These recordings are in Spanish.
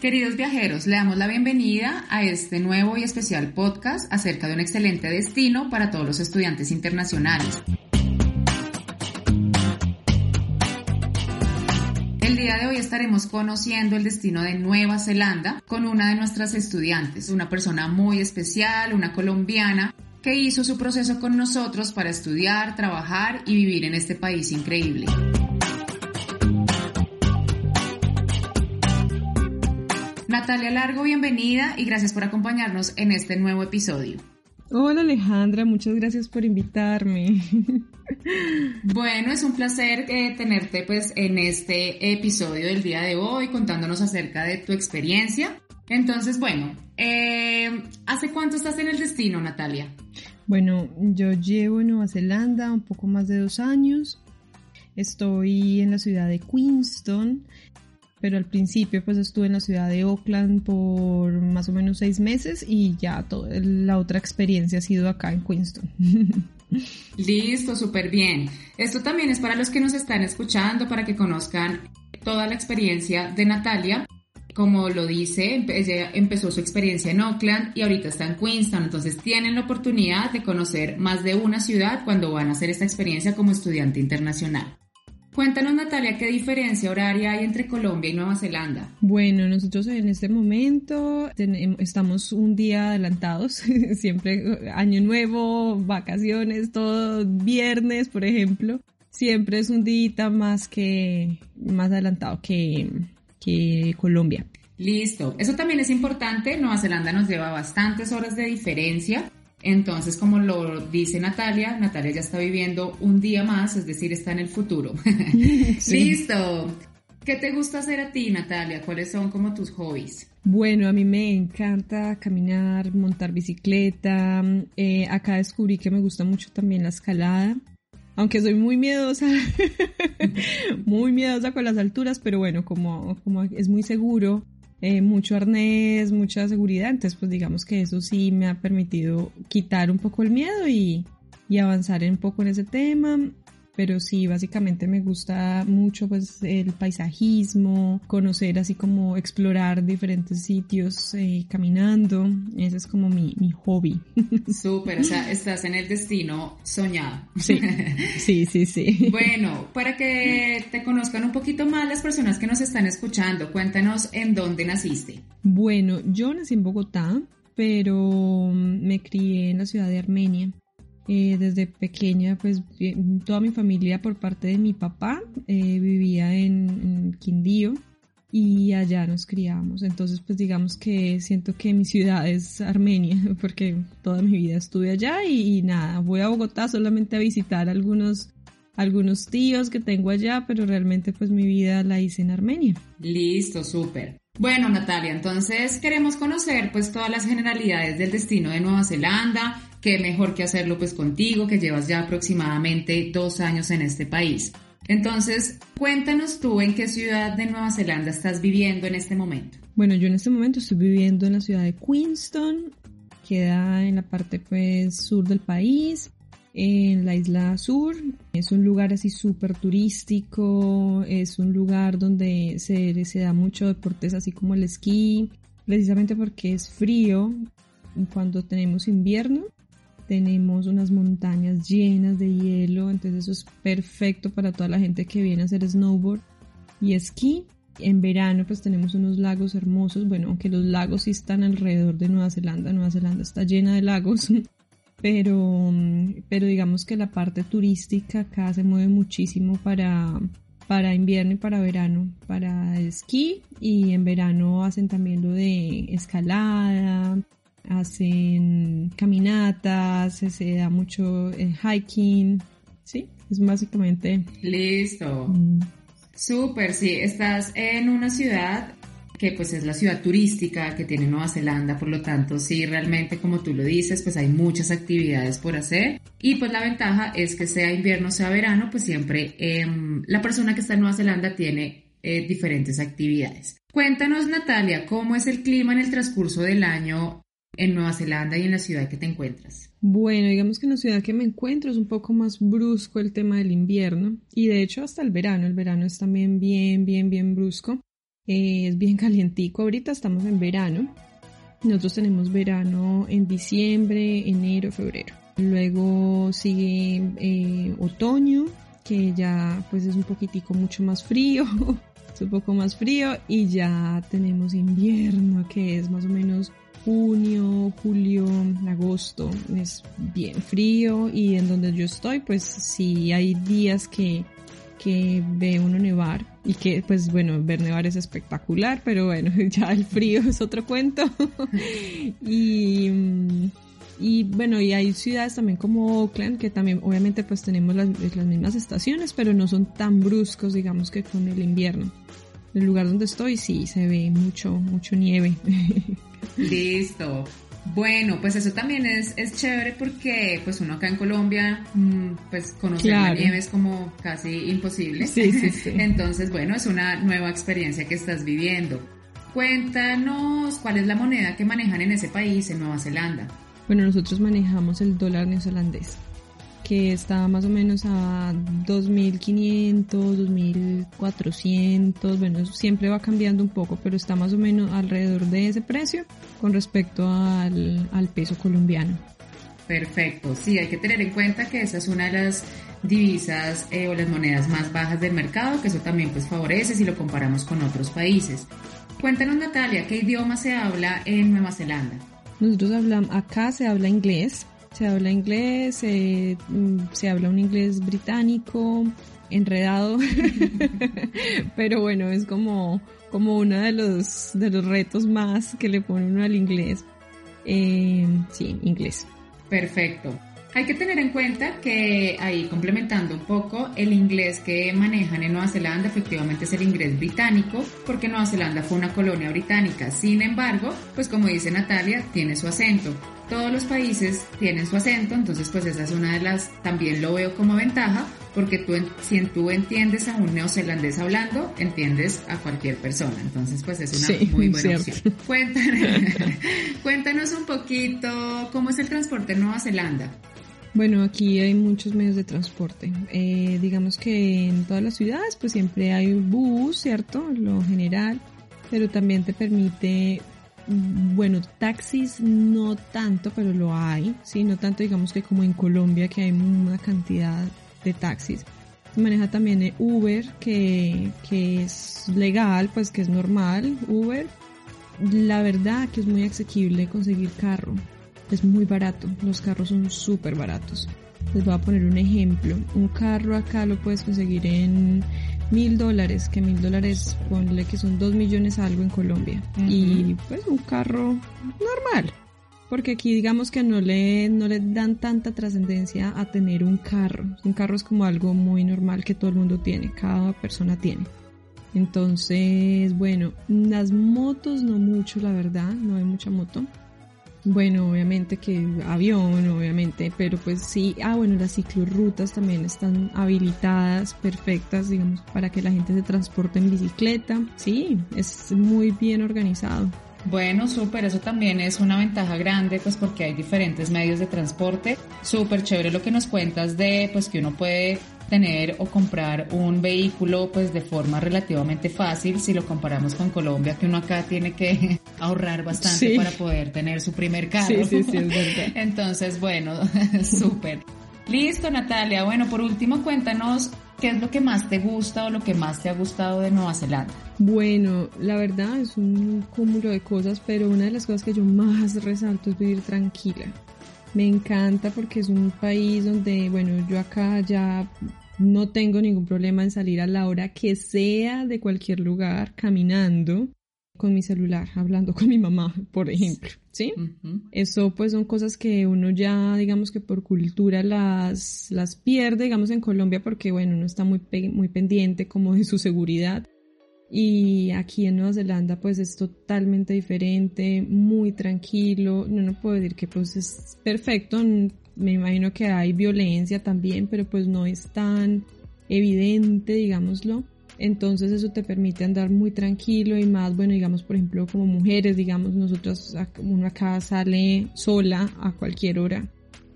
Queridos viajeros, le damos la bienvenida a este nuevo y especial podcast acerca de un excelente destino para todos los estudiantes internacionales. El día de hoy estaremos conociendo el destino de Nueva Zelanda con una de nuestras estudiantes, una persona muy especial, una colombiana, que hizo su proceso con nosotros para estudiar, trabajar y vivir en este país increíble. Natalia Largo, bienvenida y gracias por acompañarnos en este nuevo episodio. Hola Alejandra, muchas gracias por invitarme. Bueno, es un placer eh, tenerte pues en este episodio del día de hoy contándonos acerca de tu experiencia. Entonces, bueno, eh, ¿hace cuánto estás en el destino, Natalia? Bueno, yo llevo en Nueva Zelanda un poco más de dos años. Estoy en la ciudad de Queenstown pero al principio pues estuve en la ciudad de Oakland por más o menos seis meses y ya toda la otra experiencia ha sido acá en Queenstown. Listo, súper bien. Esto también es para los que nos están escuchando, para que conozcan toda la experiencia de Natalia. Como lo dice, ella empezó su experiencia en Oakland y ahorita está en Queenstown, entonces tienen la oportunidad de conocer más de una ciudad cuando van a hacer esta experiencia como estudiante internacional. Cuéntanos, Natalia, ¿qué diferencia horaria hay entre Colombia y Nueva Zelanda? Bueno, nosotros en este momento estamos un día adelantados, siempre año nuevo, vacaciones, todo viernes, por ejemplo, siempre es un día más que más adelantado que, que Colombia. Listo, eso también es importante, Nueva Zelanda nos lleva bastantes horas de diferencia entonces, como lo dice Natalia, Natalia ya está viviendo un día más, es decir, está en el futuro. Listo. ¿Qué te gusta hacer a ti, Natalia? ¿Cuáles son como tus hobbies? Bueno, a mí me encanta caminar, montar bicicleta. Eh, acá descubrí que me gusta mucho también la escalada. Aunque soy muy miedosa, muy miedosa con las alturas, pero bueno, como, como es muy seguro, eh, mucho arnés, mucha seguridad, entonces pues digamos que eso sí me ha permitido quitar un poco el miedo y, y avanzar un poco en ese tema pero sí, básicamente me gusta mucho pues el paisajismo, conocer así como explorar diferentes sitios eh, caminando, ese es como mi, mi hobby. Súper, o sea, estás en el destino soñado. Sí, sí, sí, sí. Bueno, para que te conozcan un poquito más las personas que nos están escuchando, cuéntanos en dónde naciste. Bueno, yo nací en Bogotá, pero me crié en la ciudad de Armenia. Eh, desde pequeña, pues toda mi familia por parte de mi papá eh, vivía en, Quindío y allá nos criamos. Entonces, pues digamos que siento que mi ciudad es Armenia, porque toda mi vida estuve allá y, nada, voy a Bogotá solamente a visitar algunos algunos tíos que tengo allá, pero realmente pues mi vida la hice en Armenia. Listo, súper. Bueno, Natalia, entonces queremos conocer pues todas las generalidades del destino de Nueva Zelanda, qué mejor que hacerlo pues contigo, que llevas ya aproximadamente dos años en este país. Entonces, cuéntanos tú en qué ciudad de Nueva Zelanda estás viviendo en este momento. Bueno, yo en este momento estoy viviendo en la ciudad de Queenstown, queda en la parte pues sur del país, en la isla sur. Es un lugar así súper turístico, es un lugar donde se, se da mucho deportes así como el esquí, precisamente porque es frío cuando tenemos invierno tenemos unas montañas llenas de hielo, entonces eso es perfecto para toda la gente que viene a hacer snowboard y esquí. En verano pues tenemos unos lagos hermosos, bueno, aunque los lagos sí están alrededor de Nueva Zelanda, Nueva Zelanda está llena de lagos, pero, pero digamos que la parte turística acá se mueve muchísimo para, para invierno y para verano, para esquí y en verano hacen también lo de escalada, hacen caminatas, se da mucho eh, hiking, Sí, es básicamente... Listo. Mm. Súper, sí, estás en una ciudad que pues es la ciudad turística que tiene Nueva Zelanda, por lo tanto sí, realmente como tú lo dices, pues hay muchas actividades por hacer y pues la ventaja es que sea invierno o sea verano, pues siempre em, la persona que está en Nueva Zelanda tiene eh, diferentes actividades. Cuéntanos Natalia, ¿cómo es el clima en el transcurso del año en Nueva Zelanda y en la ciudad que te encuentras? Bueno, digamos que en la ciudad que me encuentro es un poco más brusco el tema del invierno y de hecho hasta el verano, el verano es también bien, bien, bien brusco. Eh, es bien calientico. Ahorita estamos en verano. Nosotros tenemos verano en diciembre, enero, febrero. Luego sigue eh, otoño, que ya pues es un poquitico mucho más frío. es un poco más frío. Y ya tenemos invierno, que es más o menos junio, julio, agosto. Es bien frío. Y en donde yo estoy, pues sí hay días que que ve uno nevar y que pues bueno, ver nevar es espectacular, pero bueno, ya el frío es otro cuento. y, y bueno, y hay ciudades también como Oakland que también obviamente pues tenemos las, las mismas estaciones, pero no son tan bruscos digamos que con el invierno. El lugar donde estoy sí se ve mucho, mucho nieve. Listo. Bueno, pues eso también es, es chévere porque pues uno acá en Colombia, mm, pues conocer la nieve es como casi imposible. Sí, sí, sí. Entonces, bueno, es una nueva experiencia que estás viviendo. Cuéntanos cuál es la moneda que manejan en ese país, en Nueva Zelanda. Bueno, nosotros manejamos el dólar neozelandés que está más o menos a 2.500, 2.400, bueno, siempre va cambiando un poco, pero está más o menos alrededor de ese precio con respecto al, peso colombiano. Perfecto, sí, hay que tener en cuenta que esa es una de las divisas eh, o las monedas más bajas del mercado, que eso también pues favorece si lo comparamos con otros países. Cuéntanos Natalia, ¿qué idioma se habla en Nueva Zelanda? Nosotros hablamos, acá se habla inglés, se habla inglés, mm, se habla un inglés británico, enredado, pero bueno, es como, como uno de los, de los retos más que le pone uno al inglés. Eh, sí, inglés. Perfecto. Hay que tener en cuenta que ahí complementando un poco, el inglés que manejan en Nueva Zelanda efectivamente es el inglés británico, porque Nueva Zelanda fue una colonia británica. Sin embargo, pues como dice Natalia, tiene su acento. Todos los países tienen su acento, entonces pues esa es una de las, también lo veo como ventaja, porque tú, si tú entiendes a un neozelandés hablando, entiendes a cualquier persona. Entonces pues es una muy buena opción. Cuéntanos, cuéntanos un poquito cómo es el transporte en Nueva Zelanda. Bueno, aquí hay muchos medios de transporte. Eh, digamos que en todas las ciudades pues siempre hay bus, ¿cierto? Lo general, pero también te permite, bueno, taxis no tanto, pero lo hay, ¿sí? No tanto digamos que como en Colombia que hay una cantidad de taxis. Se maneja también Uber, que, que es legal, pues que es normal, Uber. La verdad que es muy asequible conseguir carro es muy barato, los carros son súper baratos. Les voy a poner un ejemplo. Un carro acá lo puedes conseguir en mil dólares, que mil dólares ponle que son dos millones algo en Colombia. Y pues un carro normal. Porque aquí digamos que no le, no le dan tanta trascendencia a tener un carro. Un carro es como algo muy normal que todo el mundo tiene, cada persona tiene. Entonces, bueno, las motos no mucho, la verdad, no hay mucha moto. Bueno, obviamente que avión, obviamente, pero pues sí, ah bueno, las ciclorrutas también están habilitadas, perfectas, digamos, para que la gente se transporte en bicicleta. Sí, es muy bien organizado. Bueno, súper, eso también es una ventaja grande, pues porque hay diferentes medios de transporte. Súper chévere lo que nos cuentas de, pues que uno puede tener o comprar un vehículo pues de forma relativamente fácil si lo comparamos con Colombia que uno acá tiene que ahorrar bastante para poder tener su primer carro. Sí, sí, sí, es verdad. Entonces, bueno, súper. Listo, Natalia. Bueno, por último, cuéntanos qué es lo que más te gusta o lo que más te ha gustado de Nueva Zelanda. Bueno, la verdad es un cúmulo de cosas, pero una de las cosas que yo más resalto es vivir tranquila. Me encanta porque es un país donde, bueno, yo acá ya no tengo ningún problema en salir a la hora que sea de cualquier lugar caminando. Con mi celular, hablando con mi mamá, por ejemplo, ¿sí? Eso pues son cosas que uno ya, digamos que por cultura las, las pierde, digamos en Colombia, porque bueno, uno está muy, muy pendiente como de su seguridad. Y aquí en Nueva Zelanda pues es totalmente diferente, muy tranquilo, no, no puedo decir que pues es perfecto, me imagino que hay violencia también, pero pues no es tan evidente, digámoslo. Entonces eso te permite andar muy tranquilo y más, bueno, digamos, por ejemplo, como mujeres, digamos, nosotros, uno acá sale sola a cualquier hora.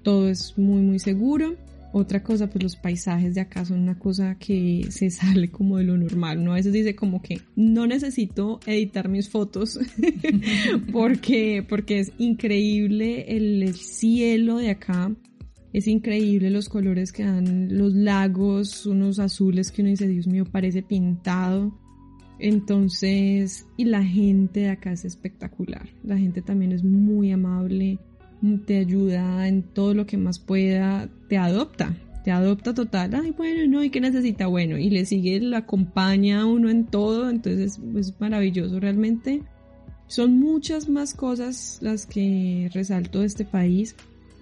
Todo es muy, muy seguro. Otra cosa, pues los paisajes de acá son una cosa que se sale como de lo normal. Uno a veces dice como que no necesito editar mis fotos porque, porque es increíble el cielo de acá es increíble los colores que dan los lagos, unos azules que uno dice, Dios mío, parece pintado. Entonces, y la gente de acá es espectacular. La gente también es muy amable, te ayuda en todo lo que más pueda, te adopta, te adopta total. Ay, bueno, no, ¿y qué necesita? Bueno, y le sigue, lo acompaña a uno en todo, entonces es maravilloso realmente. Son muchas más cosas las que resalto de este país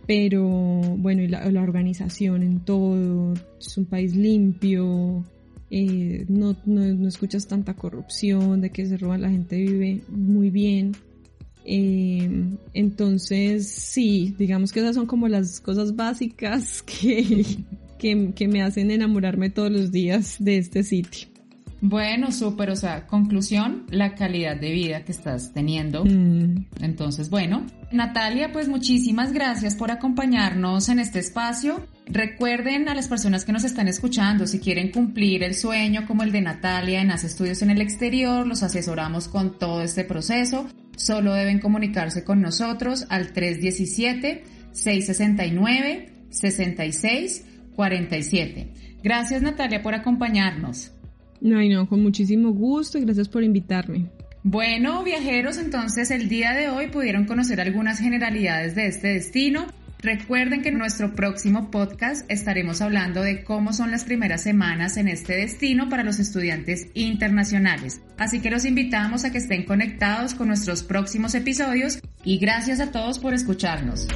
pero bueno, y la, organización en todo, es un país limpio, eh, no, no, escuchas tanta corrupción, de que se roba la gente vive muy bien. Eh, entonces, sí, digamos que esas son como las cosas básicas que, que, que me hacen enamorarme todos los días de este sitio. Bueno, súper, o sea, conclusión, la calidad de vida que estás teniendo. Mm. Entonces, bueno, Natalia, pues muchísimas gracias por acompañarnos en este espacio. Recuerden a las personas que nos están escuchando, si quieren cumplir el sueño como el de Natalia en Hace Estudios en el Exterior, los asesoramos con todo este proceso. Solo deben comunicarse con nosotros al 317-669-6647. Gracias Natalia por acompañarnos. Ay, no, con muchísimo gusto y gracias por invitarme. Bueno, viajeros, entonces el día de hoy pudieron conocer algunas generalidades de este destino. Recuerden que en nuestro próximo podcast estaremos hablando de cómo son las primeras semanas en este destino para los estudiantes internacionales. Así que los invitamos a que estén conectados con nuestros próximos episodios y gracias a todos por escucharnos.